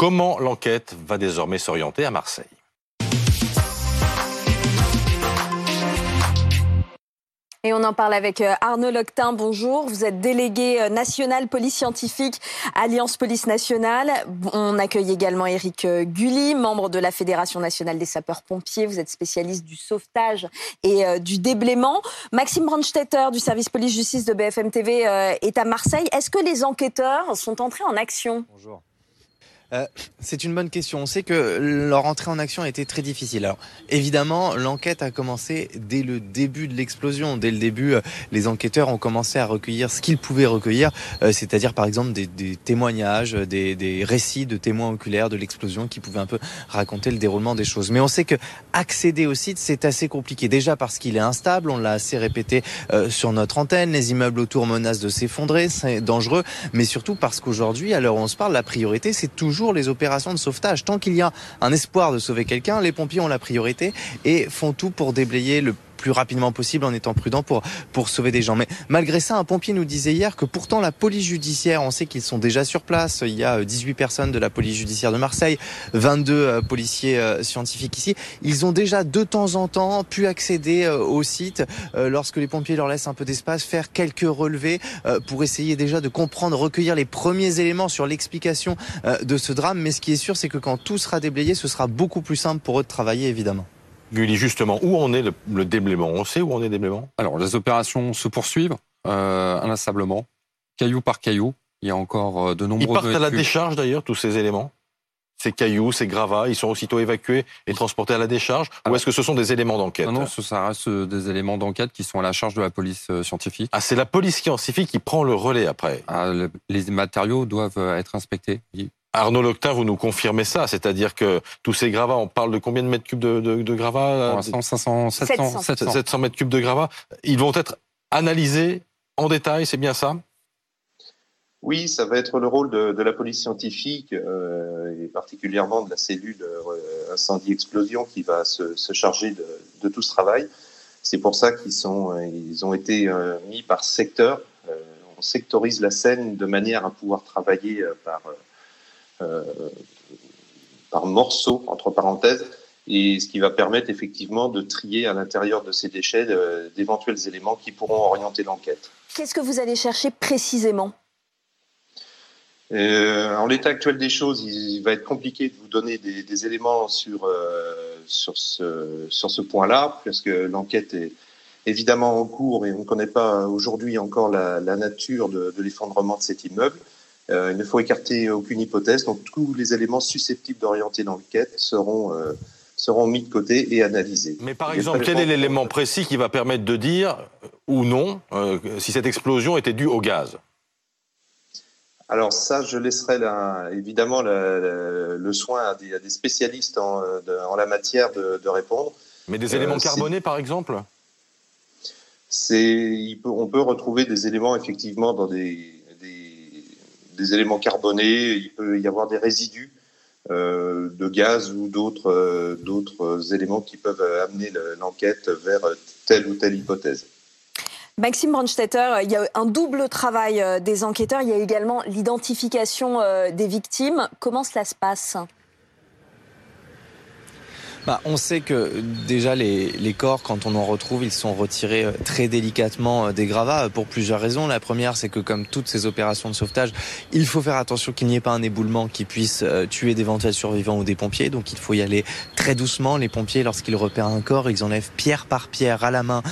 Comment l'enquête va désormais s'orienter à Marseille? Et on en parle avec euh, Arnaud Loctin. Bonjour. Vous êtes délégué euh, national police scientifique Alliance Police Nationale. On accueille également Eric euh, Gully, membre de la Fédération nationale des sapeurs-pompiers. Vous êtes spécialiste du sauvetage et du déblaiement. Maxime Brandstetter du service police-justice de BFM TV est à Marseille. Est-ce que les enquêteurs sont entrés en action? Bonjour. Euh, c'est une bonne question. On sait que leur entrée en action a été très difficile. Alors, évidemment, l'enquête a commencé dès le début de l'explosion. Dès le début, euh, les enquêteurs ont commencé à recueillir ce qu'ils pouvaient recueillir, euh, c'est-à-dire par exemple des, témoignages, des, des, récits de témoins oculaires de l'explosion qui pouvaient un peu raconter le déroulement des choses. Mais on sait que accéder au site, c'est assez compliqué. Déjà parce qu'il est instable, on l'a assez répété sur notre antenne, les immeubles autour menacent de s'effondrer, c'est dangereux, mais surtout parce qu'aujourd'hui, à l'heure où on se parle, la priorité, c'est toujours les opérations de sauvetage. Tant qu'il y a un espoir de sauver quelqu'un, les pompiers ont la priorité et font tout pour déblayer le plus rapidement possible en étant prudent pour, pour sauver des gens. Mais malgré ça, un pompier nous disait hier que pourtant la police judiciaire, on sait qu'ils sont déjà sur place. Il y a 18 euh, personnes de la police judiciaire de Marseille, 22 euh, policiers euh, scientifiques ici. Ils ont déjà de temps en temps pu accéder au site lorsque les pompiers leur laissent un peu d'espace, faire quelques relevés pour essayer déjà de comprendre, recueillir les premiers éléments sur l'explication de ce drame. Mais ce qui est sûr, c'est que quand tout sera déblayé, ce sera beaucoup plus simple pour eux de travailler, évidemment. Gulli, justement, où en est le, le déblaiement? On sait où en est le déblaiement? Alors, les opérations se poursuivent euh, inlassablement, caillou par caillou. Il y a encore euh, de nombreux. Ils partent à la décharge d'ailleurs, tous ces éléments? Ces cailloux, ces gravats, ils sont aussitôt évacués et transportés à la décharge Ou est-ce que ce sont des éléments d'enquête? Non, non, ça reste euh, des éléments d'enquête qui sont à la charge de la police euh, scientifique. Ah, c'est la police scientifique qui prend le relais après ah, Les matériaux doivent être inspectés. Arnaud Loctin, vous nous confirmez ça, c'est-à-dire que tous ces gravats, on parle de combien de mètres cubes de, de, de gravats 500, 700, 700. mètres cubes de gravats. Ils vont être analysés en détail, c'est bien ça? Oui, ça va être le rôle de, de la police scientifique euh, et particulièrement de la cellule euh, incendie-explosion qui va se, se charger de, de, tout ce travail. C'est pour ça qu'ils sont, ils ont été euh, mis par secteur. Euh, on sectorise la scène de manière à pouvoir travailler par euh, par morceaux, entre parenthèses, et ce qui va permettre effectivement de trier à l'intérieur de ces déchets d'éventuels éléments qui pourront orienter l'enquête. Qu'est-ce que vous allez chercher précisément? Euh, en l'état actuel des choses, il va être compliqué de vous donner des, éléments sur, euh, sur ce, sur ce point-là, parce que l'enquête est évidemment en cours et on ne connaît pas aujourd'hui encore la, nature de l'effondrement de cet immeuble. Euh, il ne faut écarter aucune hypothèse. Donc tous les éléments susceptibles d'orienter l'enquête seront euh, seront mis de côté et analysés. Mais par exemple, quel est l'élément précis qui va permettre de dire ou non euh, si cette explosion était due au gaz? Alors ça, je laisserai évidemment le, soin à des, spécialistes en, la matière de, répondre. Mais des éléments carbonés, par exemple? C'est, on peut retrouver des éléments effectivement dans des, des éléments carbonés, il peut y avoir des résidus euh, de gaz ou d'autres euh, d'autres éléments qui peuvent amener l'enquête vers telle ou telle hypothèse. Maxime Brandstetter, il y a un double travail euh, des enquêteurs. Il y a également l'identification des victimes. Comment cela se passe? Bah, on sait que déjà les, les, corps, quand on en retrouve, ils sont retirés euh, très délicatement euh, des gravats euh, pour plusieurs raisons. La première, c'est que comme toutes ces opérations de sauvetage, il faut faire attention qu'il n'y ait pas un éboulement qui puisse tuer d'éventuels survivants ou des pompiers. Donc il faut y aller très doucement. Les pompiers, lorsqu'ils repèrent un corps, ils enlèvent pierre par pierre à la main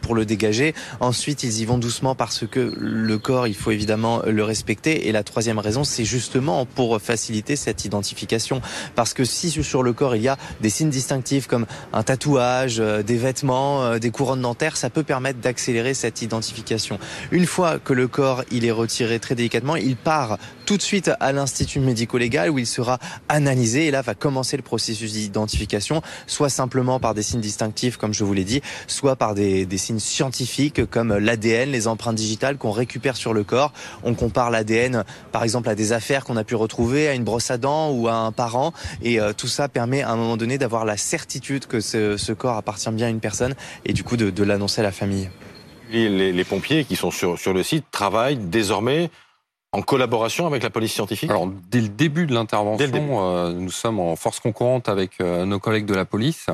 pour le dégager. Ensuite, ils y vont doucement parce que le corps, il faut évidemment le respecter. Et la troisième raison, c'est justement pour faciliter cette identification. Parce que si sur le corps, il y a des signes distinctifs comme un tatouage, euh, des vêtements, euh, des couronnes dentaires, ça peut permettre d'accélérer cette identification. Une fois que le corps il est retiré très délicatement, il part tout de suite à l'institut médico-légal où il sera analysé et là va commencer le processus d'identification, soit simplement par des signes distinctifs comme je vous l'ai dit, soit par des, des signes scientifiques comme l'ADN, les empreintes digitales qu'on récupère sur le corps. On compare l'ADN par exemple à des affaires qu'on a pu retrouver, à une brosse à dents ou à un parent et euh, tout ça permet à un moment donné d'avoir la certitude que ce, corps appartient bien à une personne et du coup de, l'annoncer à la famille. Les, les, pompiers qui sont sur, sur le site travaillent désormais En collaboration avec la police scientifique Alors, dès le début de l'intervention, euh, nous sommes en force concurrente avec euh, nos collègues de la police.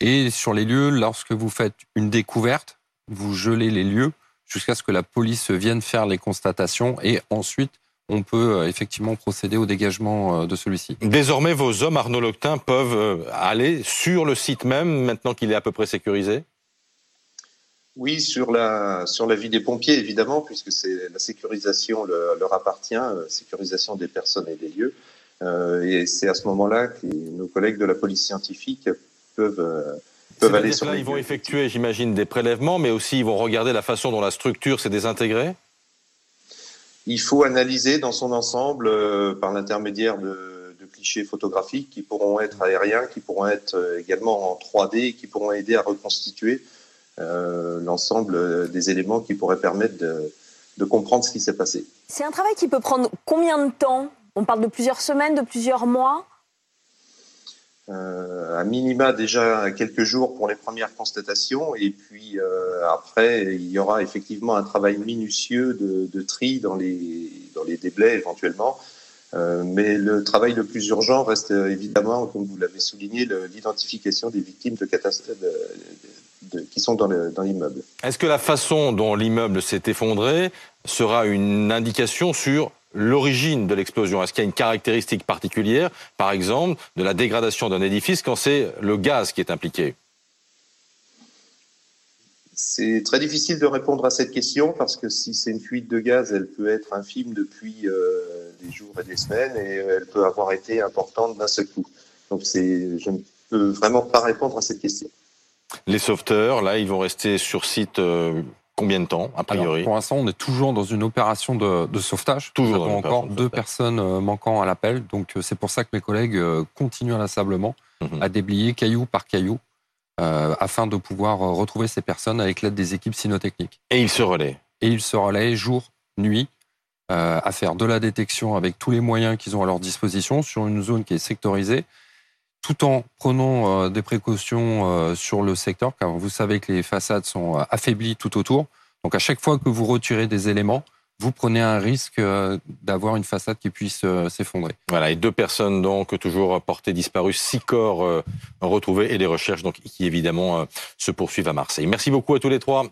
Et sur les lieux, lorsque vous faites une découverte, vous gelez les lieux jusqu'à ce que la police vienne faire les constatations et ensuite on peut euh, effectivement procéder au dégagement de celui-ci. Désormais, vos hommes, Arnaud Loctin, peuvent aller sur le site même maintenant qu'il est à peu près sécurisé? Oui, sur la, sur la vie des pompiers, évidemment, puisque c'est la sécurisation leur appartient, euh, sécurisation des personnes et des lieux. Euh, et c'est à ce moment-là que nos collègues de la police scientifique peuvent, euh, peuvent aller sur là, Ils vont effectuer, j'imagine, des prélèvements, mais aussi ils vont regarder la façon dont la structure s'est désintégrée Il faut analyser dans son ensemble euh, par l'intermédiaire de, de, clichés photographiques qui pourront être aériens, qui pourront être également en 3D et qui pourront aider à reconstituer l'ensemble des éléments qui pourraient permettre de, de comprendre ce qui s'est passé. C'est un travail qui peut prendre combien de temps? On parle de plusieurs semaines, de plusieurs mois? Euh, à minima déjà quelques jours pour les premières constatations. Et puis euh, après il y aura effectivement un travail minutieux de, de tri dans les dans les déblais éventuellement. Euh, mais le travail le plus urgent reste évidemment comme vous l'avez souligné l'identification des victimes de catastrophes qui sont dans l'immeuble. Est-ce que la façon dont l'immeuble s'est effondré sera une indication sur l'origine de l'explosion? Est-ce qu'il y a une caractéristique particulière, par exemple, de la dégradation d'un édifice quand c'est le gaz qui est impliqué? C'est très difficile de répondre à cette question parce que si c'est une fuite de gaz, elle peut être infime depuis euh, des jours et des semaines et elle peut avoir été importante d'un seul coup. Donc je ne peux vraiment pas répondre à cette question. Les sauveteurs, là, ils vont rester sur site euh, combien de temps, a priori Alors, Pour l'instant, on est toujours dans une opération de, de sauvetage. Toujours. Nous avons encore deux personnes euh, manquant à l'appel. Donc, euh, c'est pour ça que mes collègues continuent inlassablement mmh. à déblayer caillou par caillou euh, afin de pouvoir retrouver ces personnes avec l'aide des équipes cynotechniques. Et ils se relaient Et ils se relaient jour, nuit, euh, à faire de la détection avec tous les moyens qu'ils ont à leur disposition sur une zone qui est sectorisée tout en prenant euh, des précautions euh, sur le secteur, car vous savez que les façades sont euh, affaiblies tout autour. Donc à chaque fois que vous retirez des éléments, vous prenez un risque d'avoir une façade qui puisse s'effondrer. Voilà, et deux personnes donc toujours portées disparues, six corps retrouvés et les recherches donc qui évidemment se poursuivent à Marseille. Merci beaucoup à tous les trois.